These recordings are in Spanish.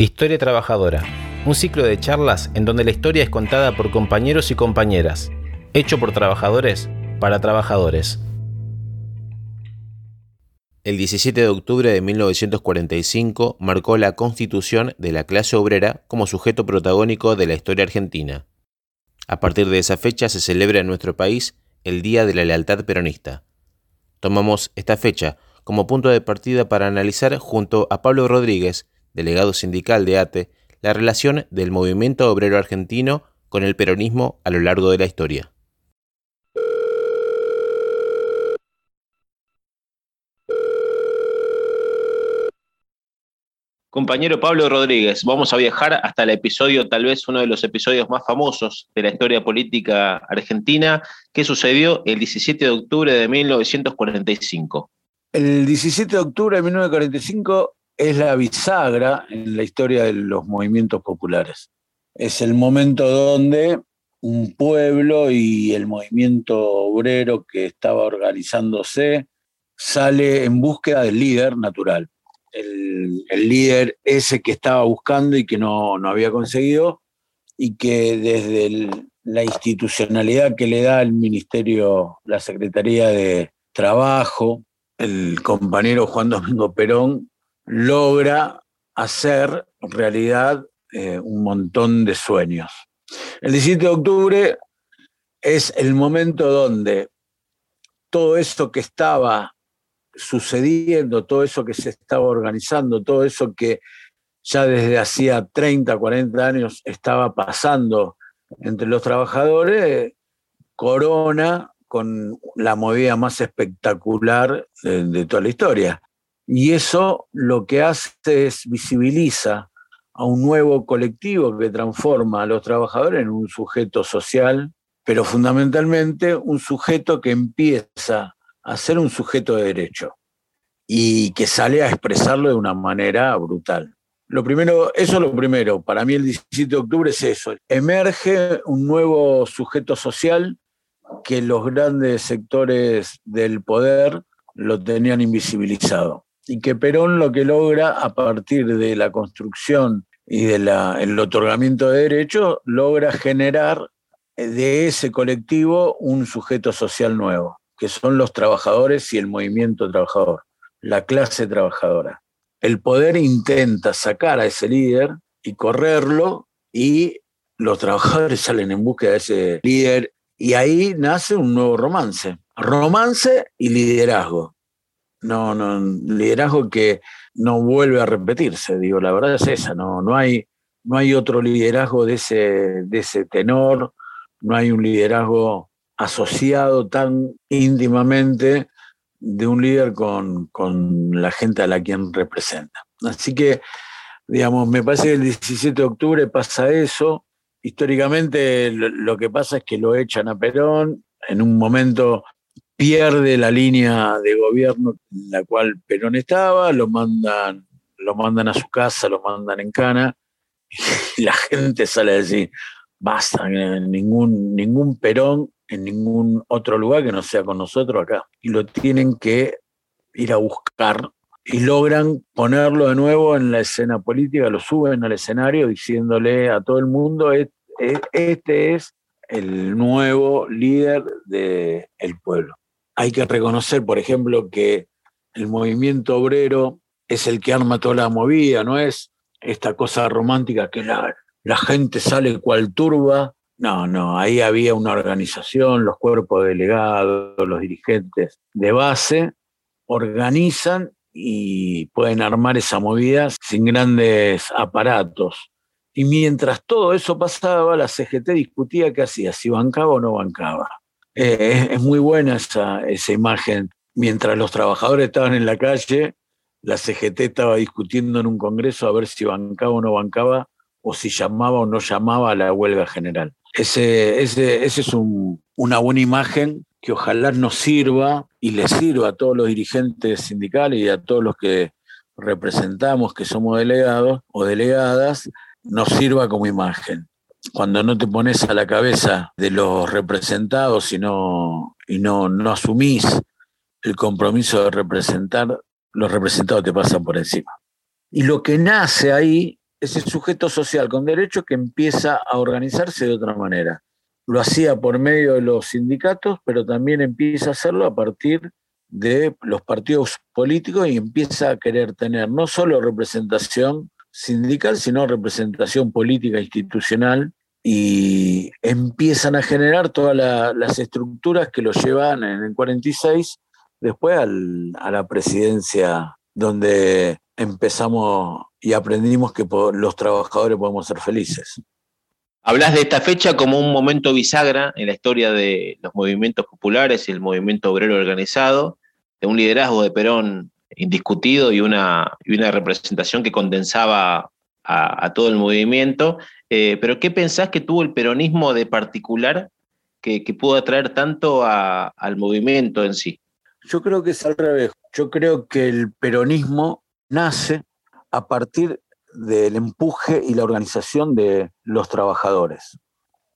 Historia Trabajadora, un ciclo de charlas en donde la historia es contada por compañeros y compañeras, hecho por trabajadores para trabajadores. El 17 de octubre de 1945 marcó la constitución de la clase obrera como sujeto protagónico de la historia argentina. A partir de esa fecha se celebra en nuestro país el Día de la Lealtad Peronista. Tomamos esta fecha como punto de partida para analizar junto a Pablo Rodríguez, delegado sindical de ATE, la relación del movimiento obrero argentino con el peronismo a lo largo de la historia. Compañero Pablo Rodríguez, vamos a viajar hasta el episodio, tal vez uno de los episodios más famosos de la historia política argentina, que sucedió el 17 de octubre de 1945. El 17 de octubre de 1945 es la bisagra en la historia de los movimientos populares. Es el momento donde un pueblo y el movimiento obrero que estaba organizándose sale en búsqueda del líder natural. El, líder ese que estaba buscando y que no, había conseguido y que desde la institucionalidad que le da el ministerio, la Secretaría de Trabajo, el compañero Juan Domingo Perón logra hacer realidad eh, un montón de sueños. El 17 de octubre es el momento donde todo eso que estaba sucediendo, todo eso que se estaba organizando, todo eso que ya desde hacía 30, 40 años estaba pasando entre los trabajadores, corona con la movida más espectacular de, toda la historia. Y eso lo que hace es visibiliza a un nuevo colectivo que transforma a los trabajadores en un sujeto social, pero fundamentalmente un sujeto que empieza a ser un sujeto de derecho y que sale a expresarlo de una manera brutal. Lo primero, eso es lo primero, para mí el 17 de octubre es eso, emerge un nuevo sujeto social que los grandes sectores del poder lo tenían invisibilizado. Y que Perón lo que logra a partir de la construcción y del otorgamiento de derechos, logra generar de ese colectivo un sujeto social nuevo, que son los trabajadores y el movimiento trabajador, la clase trabajadora. El poder intenta sacar a ese líder y correrlo y los trabajadores salen en búsqueda de ese líder y ahí nace un nuevo romance. Romance y liderazgo. No, no, liderazgo que no vuelve a repetirse, digo, la verdad es esa, no, no, hay, no hay otro liderazgo de ese, de ese tenor, no hay un liderazgo asociado tan íntimamente de un líder con, con la gente a la quien representa. Así que, digamos, me parece que el 17 de octubre pasa eso, históricamente lo que pasa es que lo echan a Perón, en un momento pierde la línea de gobierno en la cual Perón estaba, lo mandan, lo mandan a su casa, lo mandan en cana, y la gente sale a decir, basta, ningún, ningún Perón en ningún otro lugar que no sea con nosotros acá. Y lo tienen que ir a buscar y logran ponerlo de nuevo en la escena política, lo suben al escenario diciéndole a todo el mundo, este es el nuevo líder del pueblo. Hay que reconocer, por ejemplo, que el movimiento obrero es el que arma toda la movida, no es esta cosa romántica que la, gente sale cual turba. No, no, ahí había una organización, los cuerpos delegados, los dirigentes de base, organizan y pueden armar esa movida sin grandes aparatos. Y mientras todo eso pasaba, la CGT discutía qué hacía, si bancaba o no bancaba. Eh, es, muy buena esa, esa imagen. Mientras los trabajadores estaban en la calle, la CGT estaba discutiendo en un congreso a ver si bancaba o no bancaba, o si llamaba o no llamaba a la huelga general. Ese, ese, ese es una buena imagen que ojalá nos sirva y le sirva a todos los dirigentes sindicales y a todos los que representamos, que somos delegados o delegadas, nos sirva como imagen. Cuando no te pones a la cabeza de los representados y no, y no, no asumís el compromiso de representar, los representados te pasan por encima. Y lo que nace ahí ese sujeto social con derecho que empieza a organizarse de otra manera. Lo hacía por medio de los sindicatos, pero también empieza a hacerlo a partir de los partidos políticos y empieza a querer tener no solo representación sindical, sino representación política institucional y empiezan a generar todas las estructuras que lo llevan en el 46 después a la presidencia donde empezamos y aprendimos que los trabajadores podemos ser felices. Hablas de esta fecha como un momento bisagra en la historia de los movimientos populares y el movimiento obrero organizado, de un liderazgo de Perón indiscutido y una, y una representación que condensaba a, todo el movimiento. Eh, pero ¿qué pensás que tuvo el peronismo de particular que, pudo atraer tanto al movimiento en sí? Yo creo que es al revés. Yo creo que el peronismo nace a partir del empuje y la organización de los trabajadores.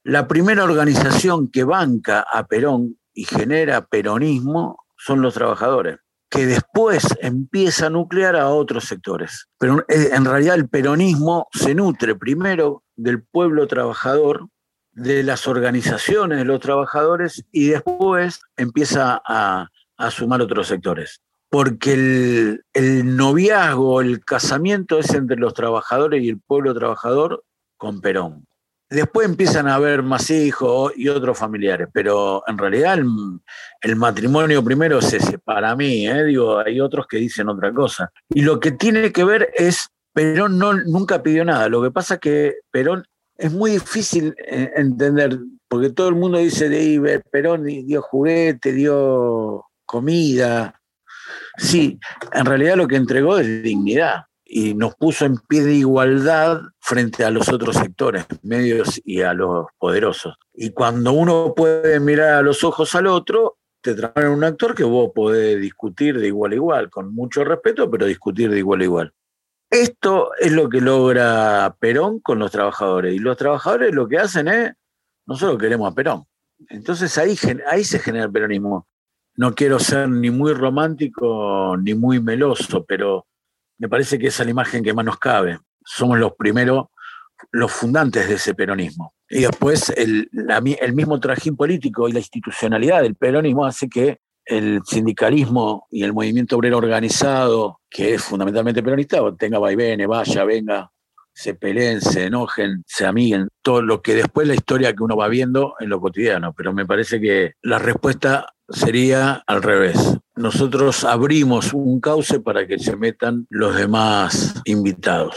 La primera organización que banca a Perón y genera peronismo son los trabajadores, que después empieza a nuclear a otros sectores. Pero eh, en realidad el peronismo se nutre primero del pueblo trabajador, de las organizaciones de los trabajadores y después empieza a, a sumar otros sectores porque el, el, noviazgo, el casamiento es entre los trabajadores y el pueblo trabajador con Perón. Después empiezan a haber más hijos y otros familiares, pero en realidad el, matrimonio primero es ese, para mí, ¿eh? digo, hay otros que dicen otra cosa. Y lo que tiene que ver es, Perón no, nunca pidió nada, lo que pasa es que Perón es muy difícil eh, entender, porque todo el mundo dice de Perón dio juguete, dio comida, Sí, en realidad lo que entregó es dignidad y nos puso en pie de igualdad frente a los otros sectores, medios y a los poderosos. Y cuando uno puede mirar a los ojos al otro, te traen un actor que vos podés discutir de igual a igual, con mucho respeto, pero discutir de igual a igual. Esto es lo que logra Perón con los trabajadores. Y los trabajadores lo que hacen es, nosotros queremos a Perón. Entonces ahí, ahí se genera el peronismo no quiero ser ni muy romántico ni muy meloso, pero me parece que esa es la imagen que más nos cabe. Somos los primeros, los fundantes de ese peronismo. Y después el, el mismo trajín político y la institucionalidad del peronismo hace que el sindicalismo y el movimiento obrero organizado, que es fundamentalmente peronista, tenga vaivenes, vaya, venga, se peleen, se enojen, se amiguen, todo lo que después la historia que uno va viendo en lo cotidiano. Pero me parece que la respuesta sería al revés. Nosotros abrimos un cauce para que se metan los demás invitados.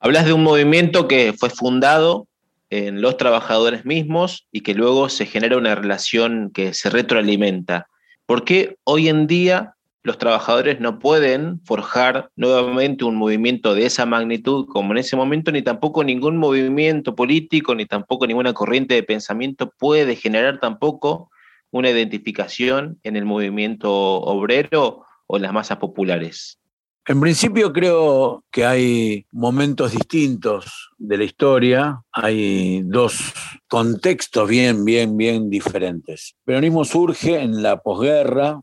Hablas de un movimiento que fue fundado en los trabajadores mismos y que luego se genera una relación que se retroalimenta. ¿Por qué hoy en día los trabajadores no pueden forjar nuevamente un movimiento de esa magnitud como en ese momento, ni tampoco ningún movimiento político, ni tampoco ninguna corriente de pensamiento puede generar tampoco una identificación en el movimiento obrero o las masas populares? En principio creo que hay momentos distintos de la historia, hay dos contextos bien, bien, bien diferentes. El peronismo surge en la posguerra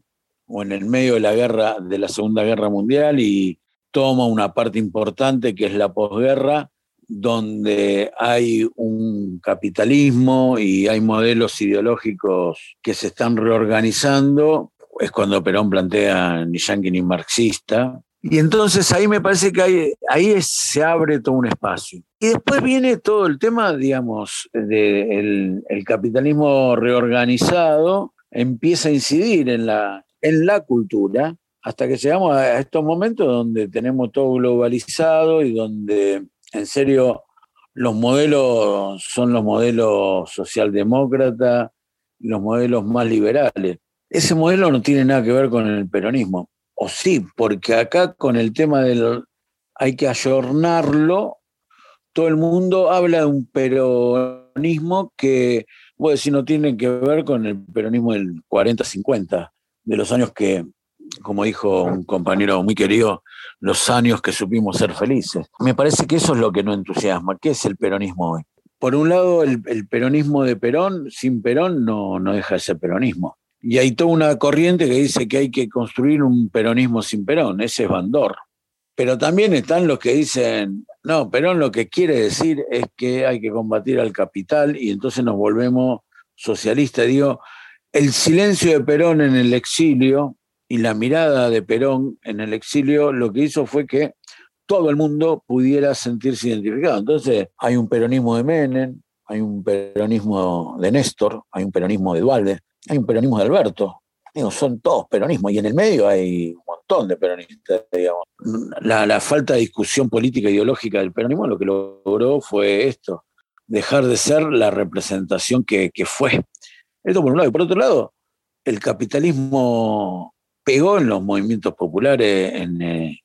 o en el medio de la guerra de la Segunda Guerra Mundial y toma una parte importante que es la posguerra donde hay un capitalismo y hay modelos ideológicos que se están reorganizando, es cuando Perón plantea ni yanqui ni marxista. Y entonces ahí me parece que ahí se abre todo un espacio. Y después viene todo el tema, digamos, del el capitalismo reorganizado, empieza a incidir en la, en la cultura, hasta que llegamos a estos momentos donde tenemos todo globalizado y donde en serio, los modelos son los modelos socialdemócratas, los modelos más liberales. Ese modelo no tiene nada que ver con el peronismo. O sí, porque acá con el tema del hay que ayornarlo, todo el mundo habla de un peronismo que, bueno, si no tiene que ver con el peronismo del 40-50, de los años que, como dijo un compañero muy querido, los años que supimos ser felices. Me parece que eso es lo que no entusiasma. ¿Qué es el peronismo hoy? Por un lado, el, peronismo de Perón, sin Perón no, no deja de ser peronismo. Y hay toda una corriente que dice que hay que construir un peronismo sin Perón, ese es Bandor. Pero también están los que dicen No, Perón lo que quiere decir es que hay que combatir al capital y entonces nos volvemos socialistas. Digo, el silencio de Perón en el exilio y la mirada de Perón en el exilio lo que hizo fue que todo el mundo pudiera sentirse identificado. Entonces hay un peronismo de Menem, hay un peronismo de Néstor, hay un peronismo de Dualde, hay un peronismo de Alberto. Digo, son todos peronismos y en el medio hay un montón de peronistas, digamos. La, falta de discusión política e ideológica del peronismo lo que logró fue esto, dejar de ser la representación que, que fue. Esto por un lado. Y por otro lado, el capitalismo pegó en los movimientos populares en, eh,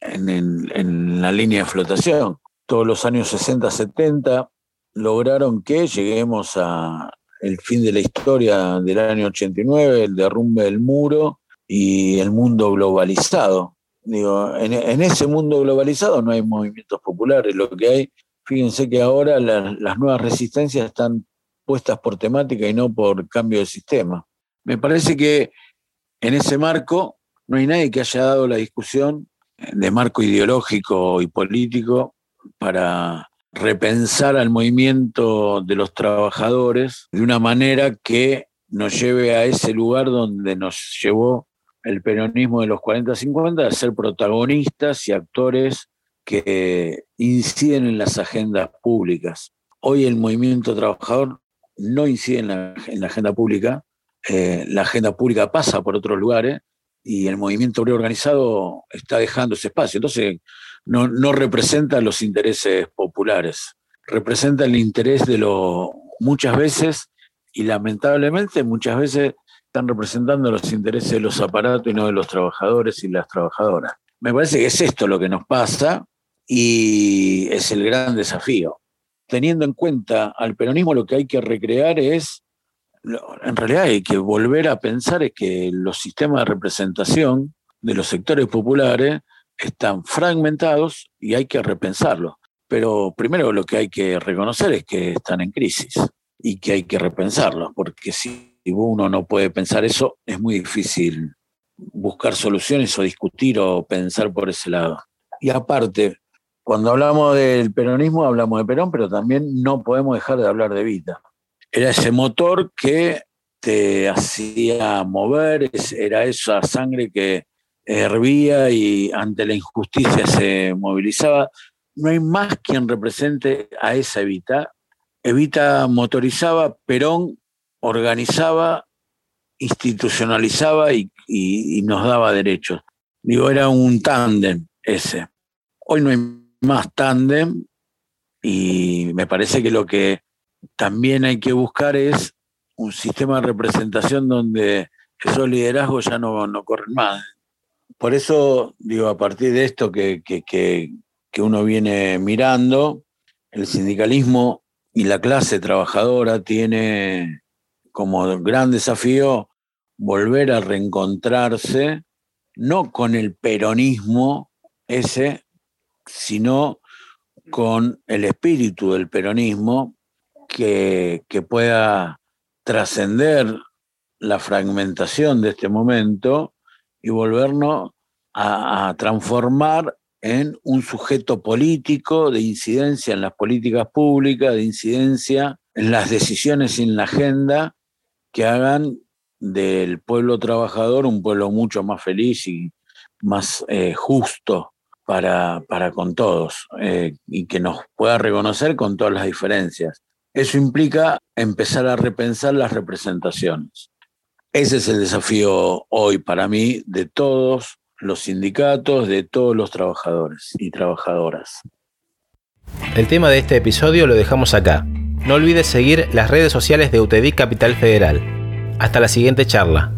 en, la línea de flotación. Todos los años 60, 70 lograron que lleguemos a el fin de la historia del año 89, el derrumbe del muro y el mundo globalizado. Digo, en, ese mundo globalizado no hay movimientos populares, lo que hay, fíjense que ahora las nuevas resistencias están puestas por temática y no por cambio de sistema. Me parece que en ese marco no hay nadie que haya dado la discusión de marco ideológico y político para repensar al movimiento de los trabajadores de una manera que nos lleve a ese lugar donde nos llevó el peronismo de los 40-50 a ser protagonistas y actores que inciden en las agendas públicas. Hoy el movimiento trabajador no incide en la, agenda pública, eh, la agenda pública pasa por otros lugares y el movimiento obrero organizado está dejando ese espacio. Entonces, no, representa los intereses populares, representa el interés de los, muchas veces, y lamentablemente muchas veces están representando los intereses de los aparatos y no de los trabajadores y las trabajadoras. Me parece que es esto lo que nos pasa y es el gran desafío. Teniendo en cuenta al peronismo, lo que hay que recrear es en realidad hay que volver a pensar es que los sistemas de representación de los sectores populares están fragmentados y hay que repensarlos. Pero primero lo que hay que reconocer es que están en crisis y que hay que repensarlos, porque si uno no puede pensar eso, es muy difícil buscar soluciones o discutir o pensar por ese lado. Y aparte, cuando hablamos del peronismo, hablamos de Perón, pero también no podemos dejar de hablar de Vita era ese motor que te hacía mover, era esa sangre que hervía y ante la injusticia se movilizaba. No hay más quien represente a esa Evita. Evita motorizaba, Perón organizaba, institucionalizaba y, nos daba derechos. Digo, era un tándem ese. Hoy no hay más tándem y me parece que lo que también hay que buscar es un sistema de representación donde esos liderazgos ya no, no corren más. Por eso, digo, a partir de esto que, que, que, uno viene mirando, el sindicalismo y la clase trabajadora tiene como gran desafío volver a reencontrarse, no con el peronismo ese, sino con el espíritu del peronismo, que, pueda trascender la fragmentación de este momento y volvernos a, transformar en un sujeto político de incidencia en las políticas públicas, de incidencia en las decisiones en la agenda que hagan del pueblo trabajador un pueblo mucho más feliz y más eh, justo para, para, con todos eh, y que nos pueda reconocer con todas las diferencias. Eso implica empezar a repensar las representaciones. Ese es el desafío hoy para mí de todos los sindicatos, de todos los trabajadores y trabajadoras. El tema de este episodio lo dejamos acá. No olvides seguir las redes sociales de UTEDIC Capital Federal. Hasta la siguiente charla.